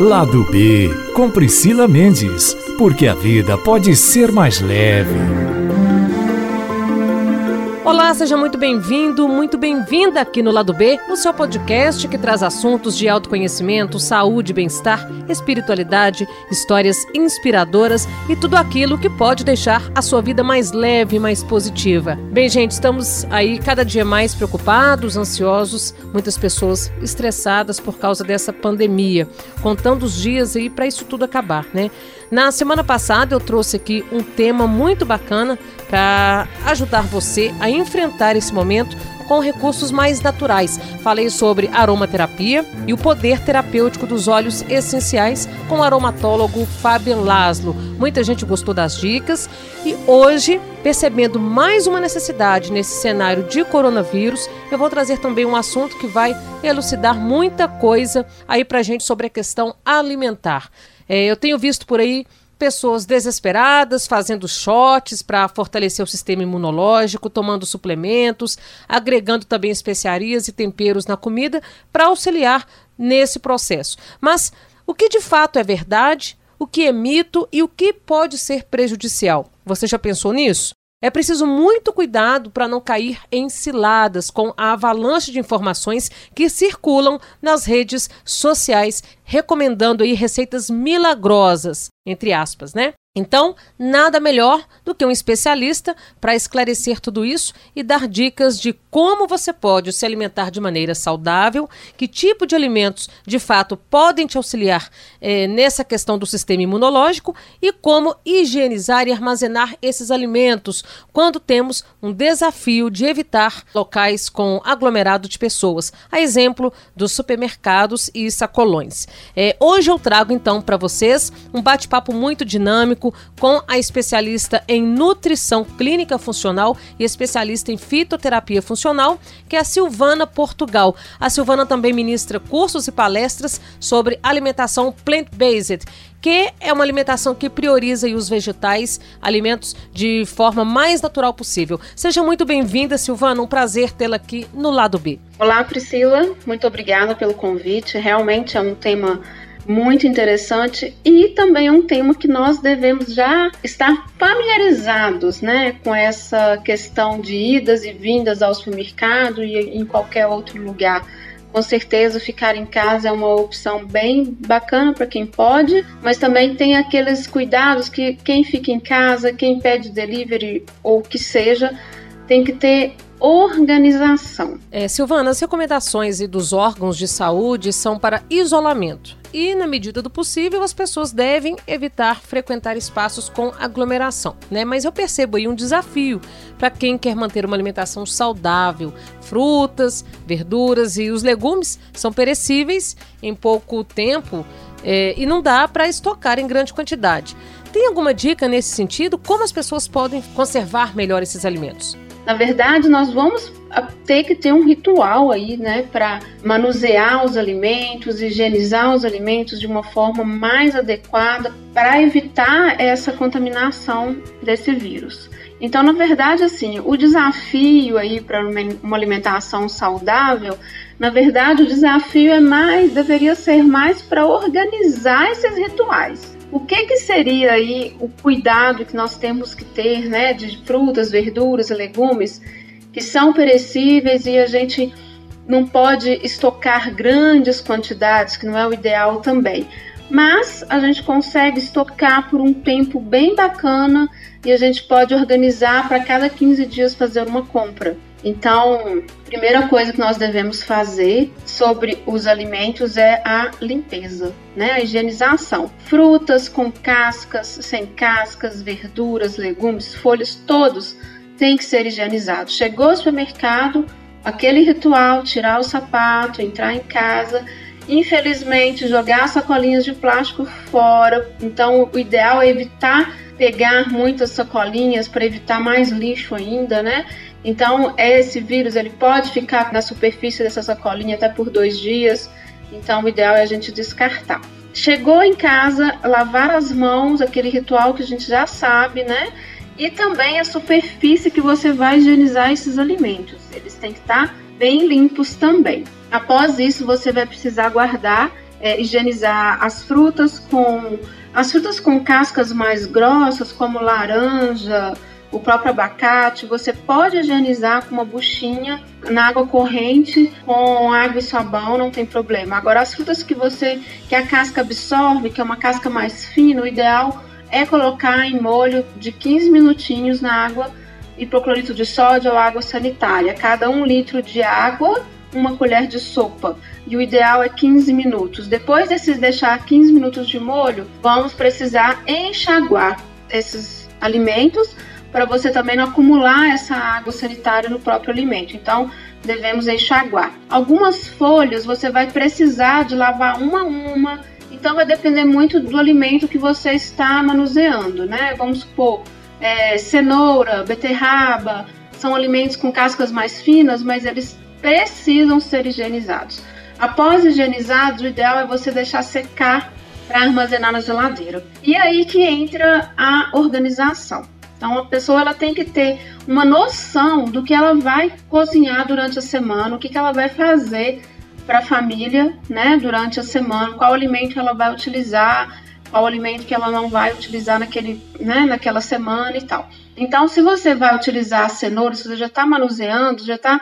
Lado B, com Priscila Mendes, porque a vida pode ser mais leve. Olá, seja muito bem-vindo, muito bem-vinda aqui no Lado B, no seu podcast que traz assuntos de autoconhecimento, saúde, bem-estar, espiritualidade, histórias inspiradoras e tudo aquilo que pode deixar a sua vida mais leve mais positiva. Bem, gente, estamos aí cada dia mais preocupados, ansiosos, muitas pessoas estressadas por causa dessa pandemia, contando os dias aí para isso tudo acabar, né? Na semana passada eu trouxe aqui um tema muito bacana para ajudar você a enfrentar esse momento com recursos mais naturais. Falei sobre aromaterapia e o poder terapêutico dos óleos essenciais com o aromatólogo Fabian Laszlo. Muita gente gostou das dicas e hoje, percebendo mais uma necessidade nesse cenário de coronavírus, eu vou trazer também um assunto que vai elucidar muita coisa aí pra gente sobre a questão alimentar. É, eu tenho visto por aí pessoas desesperadas fazendo shots para fortalecer o sistema imunológico, tomando suplementos, agregando também especiarias e temperos na comida para auxiliar nesse processo. Mas o que de fato é verdade, o que é mito e o que pode ser prejudicial? Você já pensou nisso? É preciso muito cuidado para não cair em ciladas com a avalanche de informações que circulam nas redes sociais recomendando aí receitas milagrosas, entre aspas, né? Então, nada melhor do que um especialista para esclarecer tudo isso e dar dicas de como você pode se alimentar de maneira saudável, que tipo de alimentos de fato podem te auxiliar eh, nessa questão do sistema imunológico e como higienizar e armazenar esses alimentos quando temos um desafio de evitar locais com aglomerado de pessoas, a exemplo dos supermercados e sacolões. É, hoje eu trago então para vocês um bate-papo muito dinâmico com a especialista em nutrição clínica funcional e especialista em fitoterapia funcional, que é a Silvana Portugal. A Silvana também ministra cursos e palestras sobre alimentação plant-based que é uma alimentação que prioriza os vegetais, alimentos de forma mais natural possível. Seja muito bem-vinda, Silvana, um prazer tê-la aqui no lado B. Olá, Priscila, muito obrigada pelo convite. Realmente é um tema muito interessante e também um tema que nós devemos já estar familiarizados, né, com essa questão de idas e vindas ao supermercado e em qualquer outro lugar com certeza ficar em casa é uma opção bem bacana para quem pode, mas também tem aqueles cuidados que quem fica em casa, quem pede delivery ou que seja, tem que ter organização. É, Silvana, as recomendações dos órgãos de saúde são para isolamento e, na medida do possível, as pessoas devem evitar frequentar espaços com aglomeração, né? Mas eu percebo aí um desafio para quem quer manter uma alimentação saudável. Frutas, verduras e os legumes são perecíveis em pouco tempo é, e não dá para estocar em grande quantidade. Tem alguma dica nesse sentido? Como as pessoas podem conservar melhor esses alimentos? Na verdade, nós vamos ter que ter um ritual aí, né, para manusear os alimentos, higienizar os alimentos de uma forma mais adequada para evitar essa contaminação desse vírus. Então, na verdade, assim, o desafio aí para uma alimentação saudável, na verdade, o desafio é mais, deveria ser mais para organizar esses rituais. O que, que seria aí o cuidado que nós temos que ter, né, de frutas, verduras e legumes que são perecíveis e a gente não pode estocar grandes quantidades, que não é o ideal também. Mas a gente consegue estocar por um tempo bem bacana e a gente pode organizar para cada 15 dias fazer uma compra. Então, primeira coisa que nós devemos fazer sobre os alimentos é a limpeza, né? A higienização. Frutas com cascas, sem cascas, verduras, legumes, folhas, todos têm que ser higienizados. Chegou ao supermercado, aquele ritual, tirar o sapato, entrar em casa, infelizmente jogar sacolinhas de plástico fora. Então, o ideal é evitar pegar muitas sacolinhas para evitar mais lixo ainda, né? Então, esse vírus ele pode ficar na superfície dessa sacolinha até por dois dias. Então, o ideal é a gente descartar. Chegou em casa, lavar as mãos, aquele ritual que a gente já sabe, né? E também a superfície que você vai higienizar esses alimentos. Eles têm que estar bem limpos também. Após isso, você vai precisar guardar é, higienizar as frutas com as frutas com cascas mais grossas, como laranja, o próprio abacate, você pode higienizar com uma buchinha na água corrente com água e sabão, não tem problema. Agora as frutas que você que a casca absorve, que é uma casca mais fina, o ideal é colocar em molho de 15 minutinhos na água hipoclorito de sódio ou água sanitária. Cada um litro de água, uma colher de sopa. E o ideal é 15 minutos. Depois desses deixar 15 minutos de molho, vamos precisar enxaguar esses alimentos para você também não acumular essa água sanitária no próprio alimento. Então, devemos enxaguar. Algumas folhas você vai precisar de lavar uma a uma, então vai depender muito do alimento que você está manuseando, né? Vamos supor, é, cenoura, beterraba, são alimentos com cascas mais finas, mas eles precisam ser higienizados. Após higienizados, o ideal é você deixar secar para armazenar na geladeira. E aí que entra a organização. Então a pessoa ela tem que ter uma noção do que ela vai cozinhar durante a semana, o que, que ela vai fazer para a família, né, durante a semana, qual alimento ela vai utilizar, qual alimento que ela não vai utilizar naquele, né, naquela semana e tal. Então, se você vai utilizar a cenoura, se você já está manuseando, já está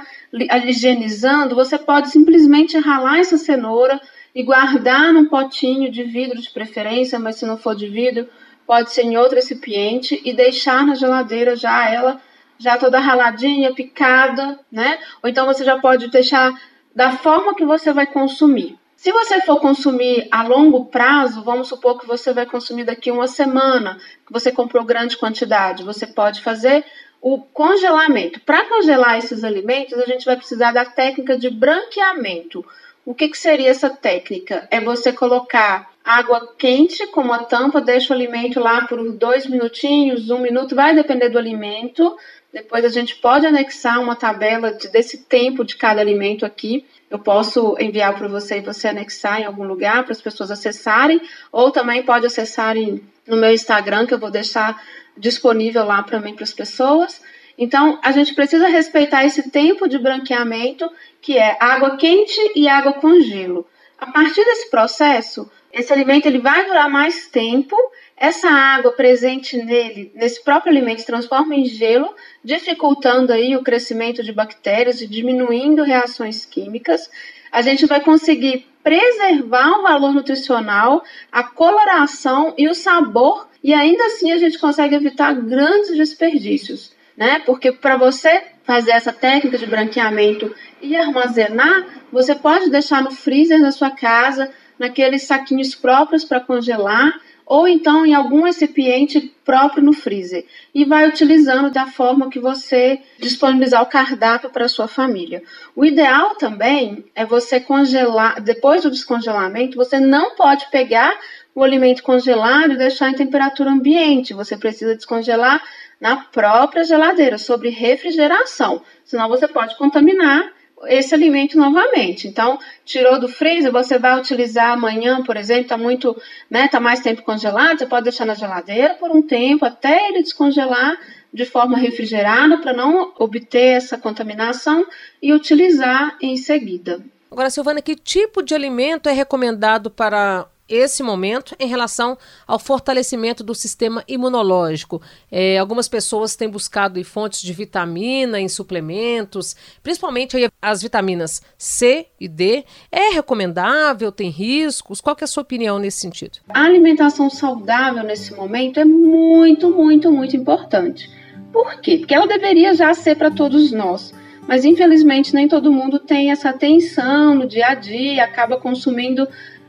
higienizando, você pode simplesmente ralar essa cenoura e guardar num potinho de vidro de preferência, mas se não for de vidro, pode ser em outro recipiente e deixar na geladeira já ela já toda raladinha, picada, né? Ou então você já pode deixar da forma que você vai consumir. Se você for consumir a longo prazo, vamos supor que você vai consumir daqui uma semana, que você comprou grande quantidade, você pode fazer o congelamento. Para congelar esses alimentos, a gente vai precisar da técnica de branqueamento. O que, que seria essa técnica? É você colocar água quente com uma tampa, deixa o alimento lá por dois minutinhos, um minuto, vai depender do alimento. Depois a gente pode anexar uma tabela de, desse tempo de cada alimento aqui. Eu posso enviar para você e você anexar em algum lugar para as pessoas acessarem, ou também pode acessar no meu Instagram, que eu vou deixar disponível lá para mim para as pessoas. Então, a gente precisa respeitar esse tempo de branqueamento, que é água quente e água com gelo. A partir desse processo, esse alimento ele vai durar mais tempo. Essa água presente nele, nesse próprio alimento, transforma em gelo, dificultando aí o crescimento de bactérias e diminuindo reações químicas. A gente vai conseguir preservar o valor nutricional, a coloração e o sabor, e ainda assim a gente consegue evitar grandes desperdícios, né? Porque para você fazer essa técnica de branqueamento e armazenar, você pode deixar no freezer da sua casa naqueles saquinhos próprios para congelar ou então em algum recipiente próprio no freezer e vai utilizando da forma que você disponibilizar o cardápio para sua família. O ideal também é você congelar, depois do descongelamento, você não pode pegar o alimento congelado e deixar em temperatura ambiente. Você precisa descongelar na própria geladeira, sobre refrigeração, senão você pode contaminar esse alimento novamente. Então, tirou do freezer, você vai utilizar amanhã, por exemplo, está muito, né, tá mais tempo congelado, você pode deixar na geladeira por um tempo até ele descongelar de forma refrigerada para não obter essa contaminação e utilizar em seguida. Agora, Silvana, que tipo de alimento é recomendado para esse momento em relação ao fortalecimento do sistema imunológico. É, algumas pessoas têm buscado fontes de vitamina em suplementos, principalmente as vitaminas C e D. É recomendável? Tem riscos? Qual é a sua opinião nesse sentido? A alimentação saudável nesse momento é muito, muito, muito importante. Por quê? Porque ela deveria já ser para todos nós. Mas infelizmente nem todo mundo tem essa atenção no dia a dia, acaba consumindo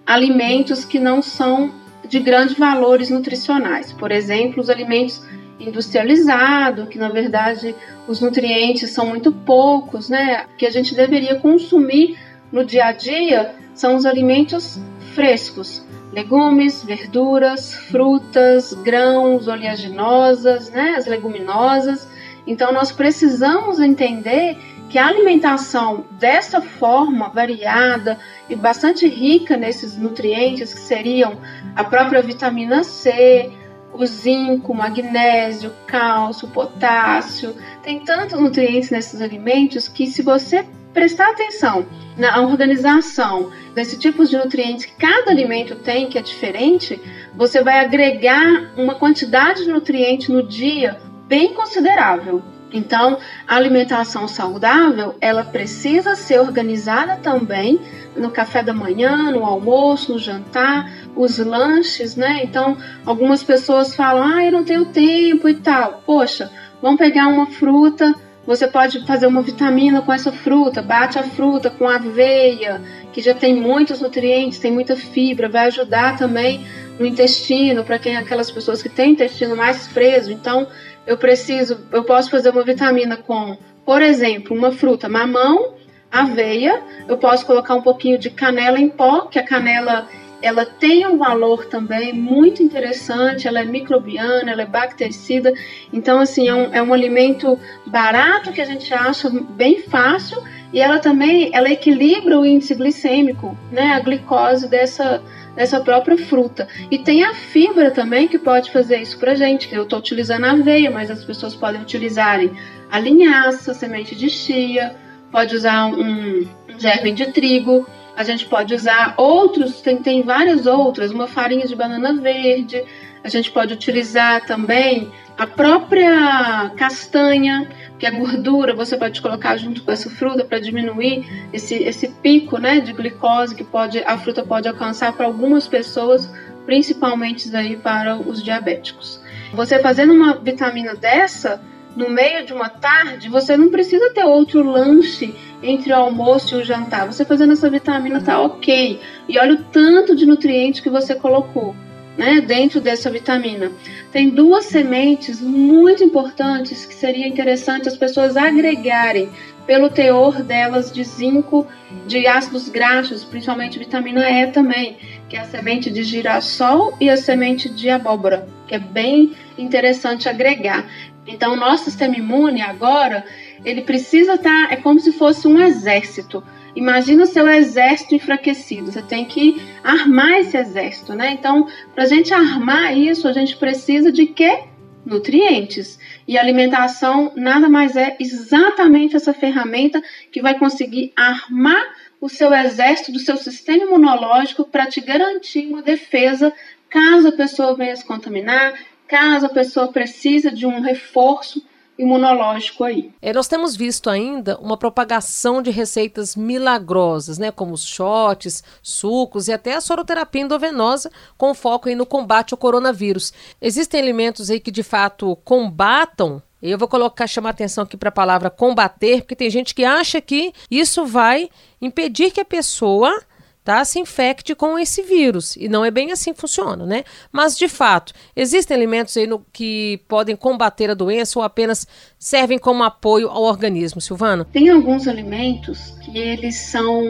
alimentos que não são de grandes valores nutricionais. Por exemplo, os alimentos industrializados, que na verdade os nutrientes são muito poucos, né? Que a gente deveria consumir no dia a dia são os alimentos frescos, legumes, verduras, frutas, grãos, oleaginosas, né? As leguminosas. Então nós precisamos entender que a alimentação dessa forma variada e bastante rica nesses nutrientes que seriam a própria vitamina C, o zinco, magnésio, cálcio, potássio, tem tantos nutrientes nesses alimentos que se você prestar atenção na organização desses tipos de nutrientes que cada alimento tem, que é diferente, você vai agregar uma quantidade de nutrientes no dia bem considerável. Então, a alimentação saudável, ela precisa ser organizada também no café da manhã, no almoço, no jantar, os lanches, né? Então, algumas pessoas falam: "Ah, eu não tenho tempo e tal". Poxa, vamos pegar uma fruta, você pode fazer uma vitamina com essa fruta, bate a fruta com aveia, que já tem muitos nutrientes, tem muita fibra, vai ajudar também no intestino, para quem aquelas pessoas que têm intestino mais preso. Então, eu preciso, eu posso fazer uma vitamina com, por exemplo, uma fruta, mamão, aveia, eu posso colocar um pouquinho de canela em pó, que a canela ela tem um valor também muito interessante, ela é microbiana, ela é bactericida, então assim, é um, é um alimento barato que a gente acha bem fácil e ela também, ela equilibra o índice glicêmico, né, a glicose dessa, dessa própria fruta. E tem a fibra também que pode fazer isso pra gente, eu estou utilizando a aveia, mas as pessoas podem utilizarem a linhaça, semente de chia, pode usar um, um germe de trigo, a gente pode usar outros, tem, tem várias outras, uma farinha de banana verde, a gente pode utilizar também a própria castanha, que é gordura, você pode colocar junto com essa fruta para diminuir esse, esse pico né, de glicose que pode, a fruta pode alcançar para algumas pessoas, principalmente aí para os diabéticos. Você fazendo uma vitamina dessa, no meio de uma tarde, você não precisa ter outro lanche entre o almoço e o jantar. Você fazendo essa vitamina tá ok. E olha o tanto de nutrientes que você colocou. Né, dentro dessa vitamina. Tem duas sementes muito importantes que seria interessante as pessoas agregarem pelo teor delas de zinco, de ácidos graxos, principalmente vitamina E também, que é a semente de girassol e a semente de abóbora, que é bem interessante agregar. Então, o nosso sistema imune agora, ele precisa estar, tá, é como se fosse um exército. Imagina seu exército enfraquecido. Você tem que armar esse exército, né? Então, para a gente armar isso, a gente precisa de quê? Nutrientes. E alimentação nada mais é exatamente essa ferramenta que vai conseguir armar o seu exército do seu sistema imunológico para te garantir uma defesa caso a pessoa venha se contaminar, caso a pessoa precise de um reforço imunológico aí. É, nós temos visto ainda uma propagação de receitas milagrosas, né, como os shots, sucos e até a soroterapia endovenosa, com foco aí no combate ao coronavírus. Existem alimentos aí que de fato combatam eu vou colocar chamar atenção aqui para a palavra combater, porque tem gente que acha que isso vai impedir que a pessoa tá, se infecte com esse vírus. E não é bem assim que funciona, né? Mas, de fato, existem alimentos aí no, que podem combater a doença ou apenas servem como apoio ao organismo, Silvana? Tem alguns alimentos que eles são.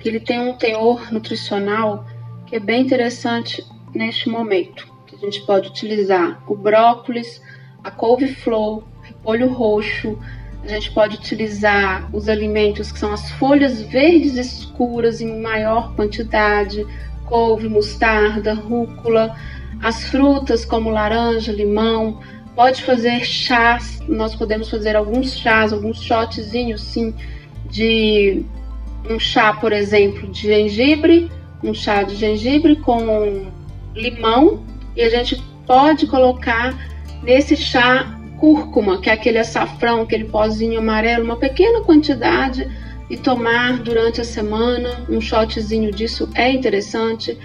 que ele tem um teor nutricional que é bem interessante neste momento. Que a gente pode utilizar o brócolis, a couve-flor, repolho roxo, a gente pode utilizar os alimentos que são as folhas verdes escuras em maior quantidade, couve, mostarda, rúcula, as frutas como laranja, limão. Pode fazer chás, nós podemos fazer alguns chás, alguns shotzinhos sim, de um chá, por exemplo, de gengibre, um chá de gengibre com limão, e a gente pode colocar nesse chá cúrcuma, que é aquele açafrão, aquele pozinho amarelo, uma pequena quantidade e tomar durante a semana. Um shotzinho disso é interessante.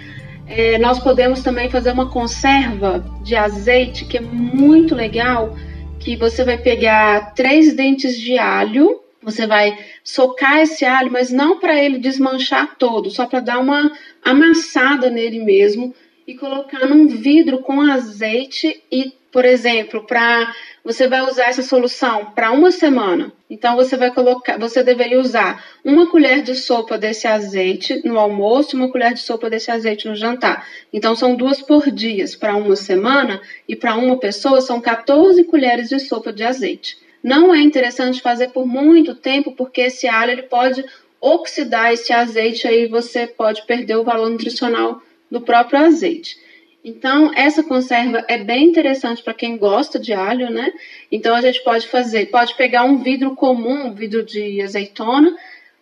É, nós podemos também fazer uma conserva de azeite, que é muito legal, que você vai pegar três dentes de alho, você vai socar esse alho, mas não para ele desmanchar todo, só para dar uma amassada nele mesmo e colocar num vidro com azeite e, por exemplo, para você vai usar essa solução para uma semana. Então você vai colocar, você deveria usar uma colher de sopa desse azeite no almoço, uma colher de sopa desse azeite no jantar. Então são duas por dia para uma semana e para uma pessoa são 14 colheres de sopa de azeite. Não é interessante fazer por muito tempo porque esse alho ele pode oxidar esse azeite aí você pode perder o valor nutricional do próprio azeite. Então, essa conserva é bem interessante para quem gosta de alho, né? Então, a gente pode fazer, pode pegar um vidro comum, um vidro de azeitona,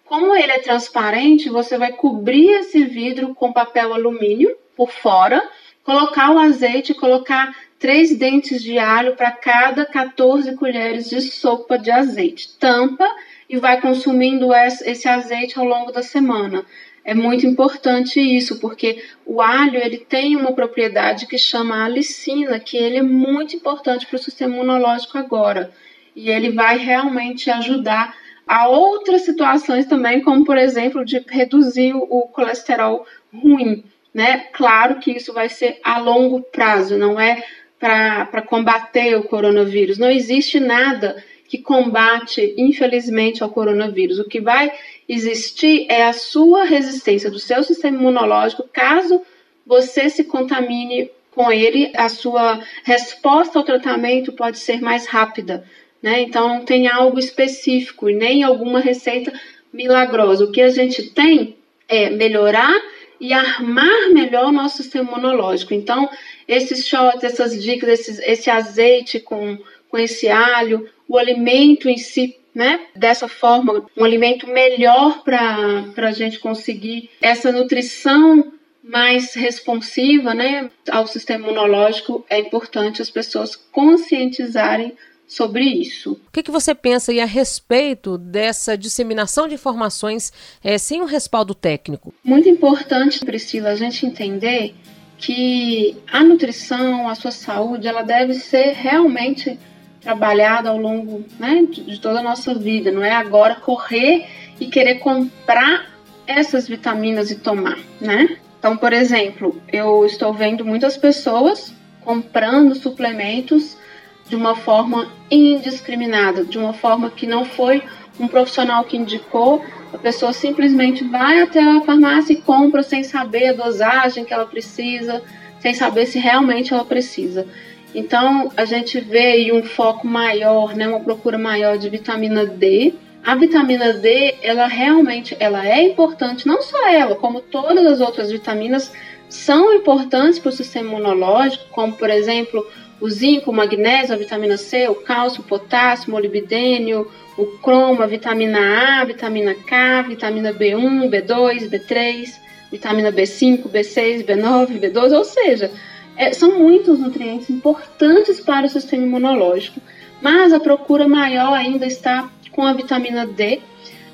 Como ele é transparente, você vai cobrir esse vidro com papel alumínio por fora, colocar o azeite, colocar três dentes de alho para cada 14 colheres de sopa de azeite. Tampa e vai consumindo esse azeite ao longo da semana. É muito importante isso, porque o alho ele tem uma propriedade que chama alicina, que ele é muito importante para o sistema imunológico agora. E ele vai realmente ajudar a outras situações também, como por exemplo de reduzir o colesterol ruim. Né? Claro que isso vai ser a longo prazo, não é para combater o coronavírus. Não existe nada que combate, infelizmente, ao coronavírus. O que vai existir é a sua resistência do seu sistema imunológico, caso você se contamine com ele, a sua resposta ao tratamento pode ser mais rápida. Né? Então, não tem algo específico e nem alguma receita milagrosa. O que a gente tem é melhorar e armar melhor o nosso sistema imunológico. Então, esses shots, essas dicas, esses, esse azeite com, com esse alho, o alimento em si, né? Dessa forma, um alimento melhor para a gente conseguir essa nutrição mais responsiva, né, ao sistema imunológico, é importante as pessoas conscientizarem sobre isso. O que, que você pensa a respeito dessa disseminação de informações é, sem um respaldo técnico? Muito importante, Priscila, a gente entender que a nutrição, a sua saúde, ela deve ser realmente trabalhado ao longo né, de toda a nossa vida, não é agora correr e querer comprar essas vitaminas e tomar, né? Então, por exemplo, eu estou vendo muitas pessoas comprando suplementos de uma forma indiscriminada, de uma forma que não foi um profissional que indicou, a pessoa simplesmente vai até a farmácia e compra sem saber a dosagem que ela precisa, sem saber se realmente ela precisa. Então, a gente vê aí um foco maior, né, uma procura maior de vitamina D. A vitamina D, ela realmente ela é importante, não só ela, como todas as outras vitaminas são importantes para o sistema imunológico, como por exemplo o zinco, o magnésio, a vitamina C, o cálcio, o potássio, o molibdênio, o cromo, a vitamina A, a vitamina K, vitamina B1, B2, B3, vitamina B5, B6, B9, B12, ou seja, é, são muitos nutrientes importantes para o sistema imunológico, mas a procura maior ainda está com a vitamina D.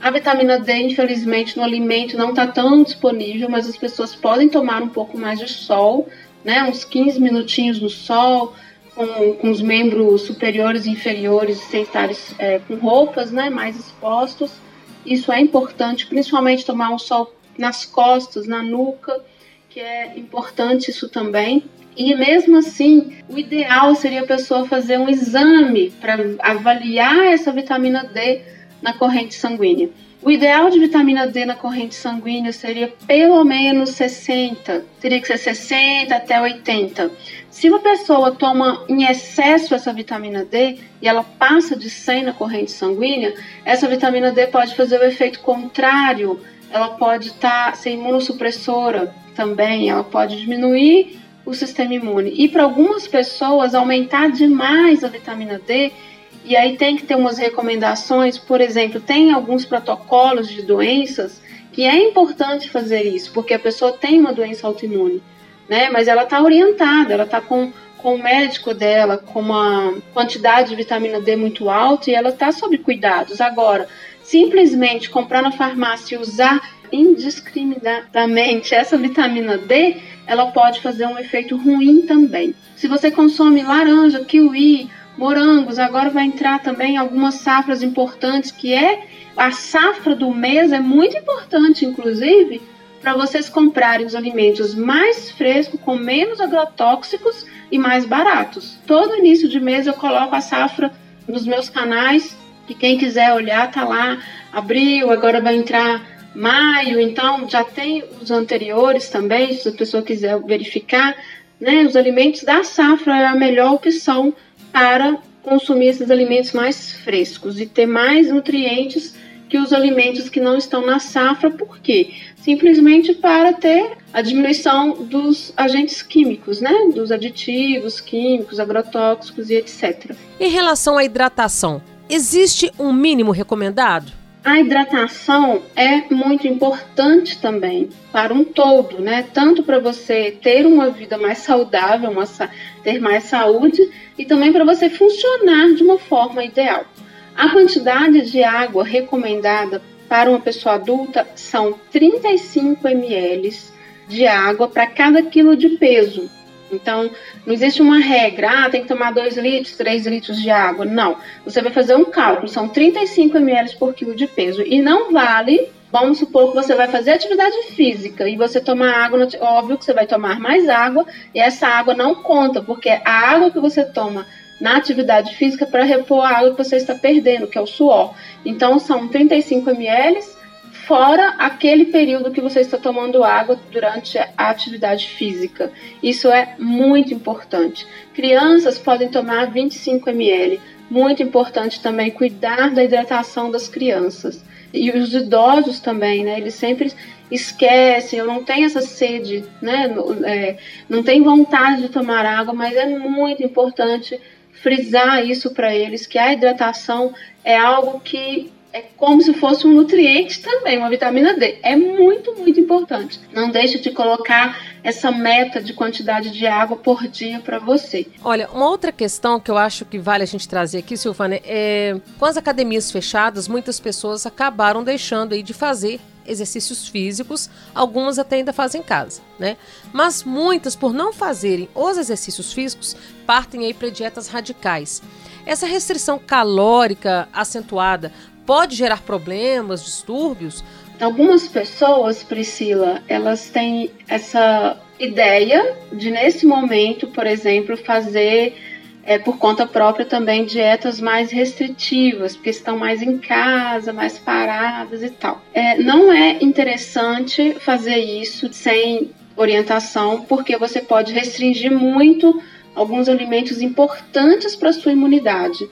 A vitamina D, infelizmente, no alimento não está tão disponível, mas as pessoas podem tomar um pouco mais de sol, né, uns 15 minutinhos no sol, com, com os membros superiores e inferiores sem estar é, com roupas né, mais expostos. Isso é importante, principalmente tomar um sol nas costas, na nuca, que é importante isso também. E mesmo assim, o ideal seria a pessoa fazer um exame para avaliar essa vitamina D na corrente sanguínea. O ideal de vitamina D na corrente sanguínea seria pelo menos 60, teria que ser 60 até 80. Se uma pessoa toma em excesso essa vitamina D e ela passa de 100 na corrente sanguínea, essa vitamina D pode fazer o efeito contrário, ela pode estar tá, ser imunossupressora também, ela pode diminuir o sistema imune. E para algumas pessoas, aumentar demais a vitamina D, e aí tem que ter umas recomendações, por exemplo, tem alguns protocolos de doenças que é importante fazer isso, porque a pessoa tem uma doença autoimune, né? Mas ela está orientada, ela está com, com o médico dela, com uma quantidade de vitamina D muito alta e ela está sob cuidados. Agora, simplesmente comprar na farmácia e usar indiscriminadamente essa vitamina D, ela pode fazer um efeito ruim também. Se você consome laranja, kiwi, morangos, agora vai entrar também algumas safras importantes, que é a safra do mês é muito importante, inclusive, para vocês comprarem os alimentos mais frescos, com menos agrotóxicos e mais baratos. Todo início de mês eu coloco a safra nos meus canais, e quem quiser olhar tá lá, abril, agora vai entrar maio, então já tem os anteriores também, se a pessoa quiser verificar, né? Os alimentos da safra é a melhor opção para consumir esses alimentos mais frescos e ter mais nutrientes que os alimentos que não estão na safra, por quê? Simplesmente para ter a diminuição dos agentes químicos, né? Dos aditivos químicos, agrotóxicos e etc. Em relação à hidratação, existe um mínimo recomendado? A hidratação é muito importante também para um todo, né? Tanto para você ter uma vida mais saudável, uma, ter mais saúde e também para você funcionar de uma forma ideal. A quantidade de água recomendada para uma pessoa adulta são 35 ml de água para cada quilo de peso. Então, não existe uma regra, ah, tem que tomar 2 litros, 3 litros de água. Não. Você vai fazer um cálculo, são 35 ml por quilo de peso. E não vale, vamos supor que você vai fazer atividade física e você tomar água, óbvio que você vai tomar mais água, e essa água não conta, porque a água que você toma na atividade física para repor a água que você está perdendo, que é o suor. Então, são 35 ml fora aquele período que você está tomando água durante a atividade física. Isso é muito importante. Crianças podem tomar 25 ml. Muito importante também cuidar da hidratação das crianças. E os idosos também, né? Eles sempre esquecem, eu não tenho essa sede, né? É, não tem vontade de tomar água, mas é muito importante frisar isso para eles, que a hidratação é algo que é como se fosse um nutriente também, uma vitamina D. É muito, muito importante. Não deixe de colocar essa meta de quantidade de água por dia para você. Olha, uma outra questão que eu acho que vale a gente trazer aqui, Silvana, é com as academias fechadas, muitas pessoas acabaram deixando aí de fazer exercícios físicos, algumas até ainda fazem em casa, né? Mas muitas, por não fazerem os exercícios físicos, partem aí para dietas radicais. Essa restrição calórica acentuada pode gerar problemas, distúrbios? Algumas pessoas, Priscila, elas têm essa ideia de, nesse momento, por exemplo, fazer é, por conta própria também dietas mais restritivas, porque estão mais em casa, mais paradas e tal. É, não é interessante fazer isso sem orientação, porque você pode restringir muito alguns alimentos importantes para sua imunidade.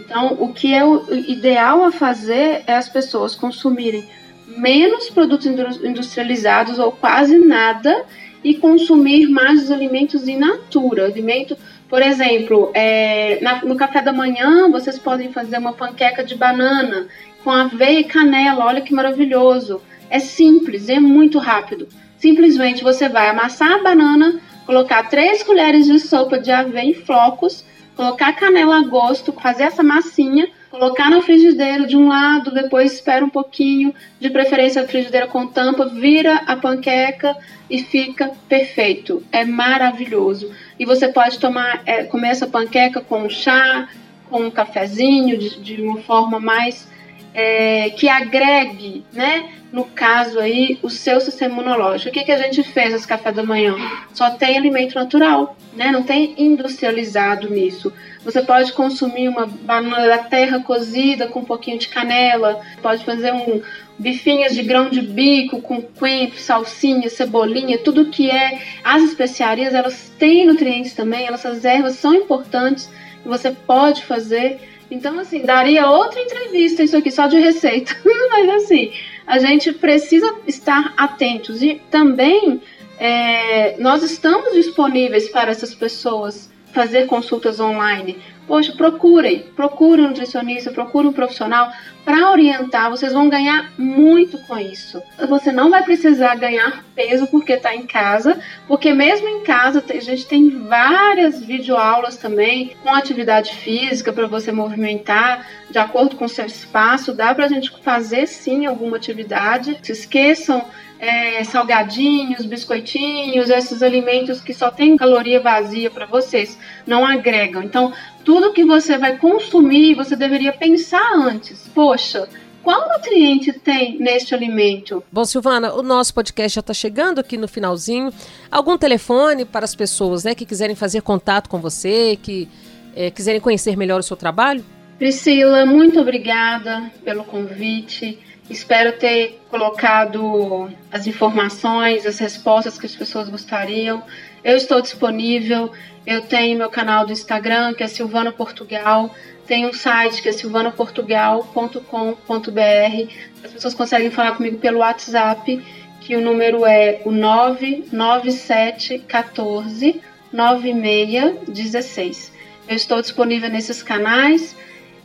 Então, o que é o ideal a fazer é as pessoas consumirem menos produtos industrializados ou quase nada e consumir mais os alimentos in natura. Alimento, por exemplo, é, na, no café da manhã vocês podem fazer uma panqueca de banana com aveia e canela. Olha que maravilhoso! É simples, é muito rápido. Simplesmente você vai amassar a banana, colocar três colheres de sopa de aveia em flocos colocar canela a gosto, fazer essa massinha, colocar na frigideira de um lado, depois espera um pouquinho, de preferência a frigideira com tampa, vira a panqueca e fica perfeito. É maravilhoso. E você pode tomar, é, comer essa panqueca com chá, com um cafezinho, de, de uma forma mais é, que agregue, né? No caso aí, o seu sistema imunológico. O que, que a gente fez nesse café da manhã? Só tem alimento natural, né? Não tem industrializado nisso. Você pode consumir uma banana da terra cozida com um pouquinho de canela, pode fazer um bifinhas de grão de bico com coentro, salsinha, cebolinha, tudo que é as especiarias, elas têm nutrientes também, elas, essas ervas são importantes você pode fazer então, assim, daria outra entrevista isso aqui só de receita. Mas, assim, a gente precisa estar atentos. E também é, nós estamos disponíveis para essas pessoas fazer consultas online. Poxa, procurem, procurem um nutricionista, procurem um profissional para orientar. Vocês vão ganhar muito com isso. Você não vai precisar ganhar peso porque está em casa, porque mesmo em casa a gente tem várias videoaulas também com atividade física para você movimentar de acordo com o seu espaço. Dá para a gente fazer sim alguma atividade. Se esqueçam é, salgadinhos, biscoitinhos, esses alimentos que só tem caloria vazia para vocês, não agregam. Então, tudo que você vai consumir, você deveria pensar antes. Poxa, qual nutriente tem neste alimento? Bom, Silvana, o nosso podcast já está chegando aqui no finalzinho. Algum telefone para as pessoas né, que quiserem fazer contato com você, que é, quiserem conhecer melhor o seu trabalho? Priscila, muito obrigada pelo convite. Espero ter colocado as informações, as respostas que as pessoas gostariam. Eu estou disponível. Eu tenho meu canal do Instagram, que é Silvana Portugal. Tem um site que é silvanaportugal.com.br. As pessoas conseguem falar comigo pelo WhatsApp, que o número é o 99714 9616. Eu estou disponível nesses canais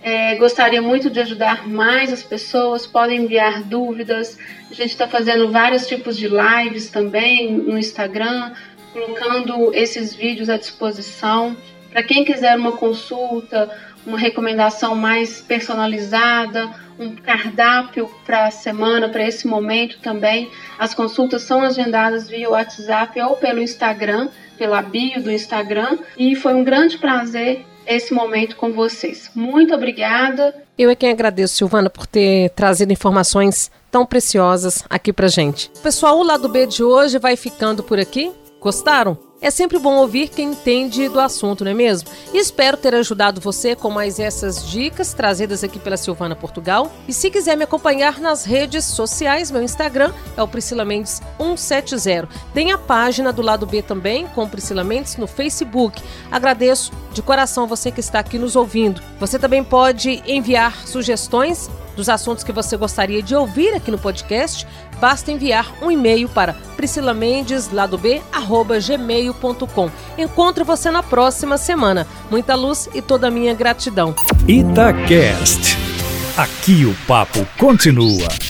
É, gostaria muito de ajudar mais as pessoas, podem enviar dúvidas. A gente está fazendo vários tipos de lives também no Instagram, colocando esses vídeos à disposição. Para quem quiser uma consulta, uma recomendação mais personalizada, um cardápio para a semana, para esse momento também, as consultas são agendadas via WhatsApp ou pelo Instagram, pela bio do Instagram. E foi um grande prazer esse momento com vocês. Muito obrigada. Eu é quem agradeço, Silvana, por ter trazido informações tão preciosas aqui pra gente. Pessoal, o lado B de hoje vai ficando por aqui. Gostaram? É sempre bom ouvir quem entende do assunto, não é mesmo? Espero ter ajudado você com mais essas dicas trazidas aqui pela Silvana Portugal. E se quiser me acompanhar nas redes sociais, meu Instagram é o Priscila Mendes 170. Tem a página do lado B também, com Priscila Mendes, no Facebook. Agradeço de coração você que está aqui nos ouvindo. Você também pode enviar sugestões dos assuntos que você gostaria de ouvir aqui no podcast basta enviar um e-mail para priscilamendesladob@gmail.com. Encontro você na próxima semana. Muita luz e toda a minha gratidão. Itacast. Aqui o papo continua.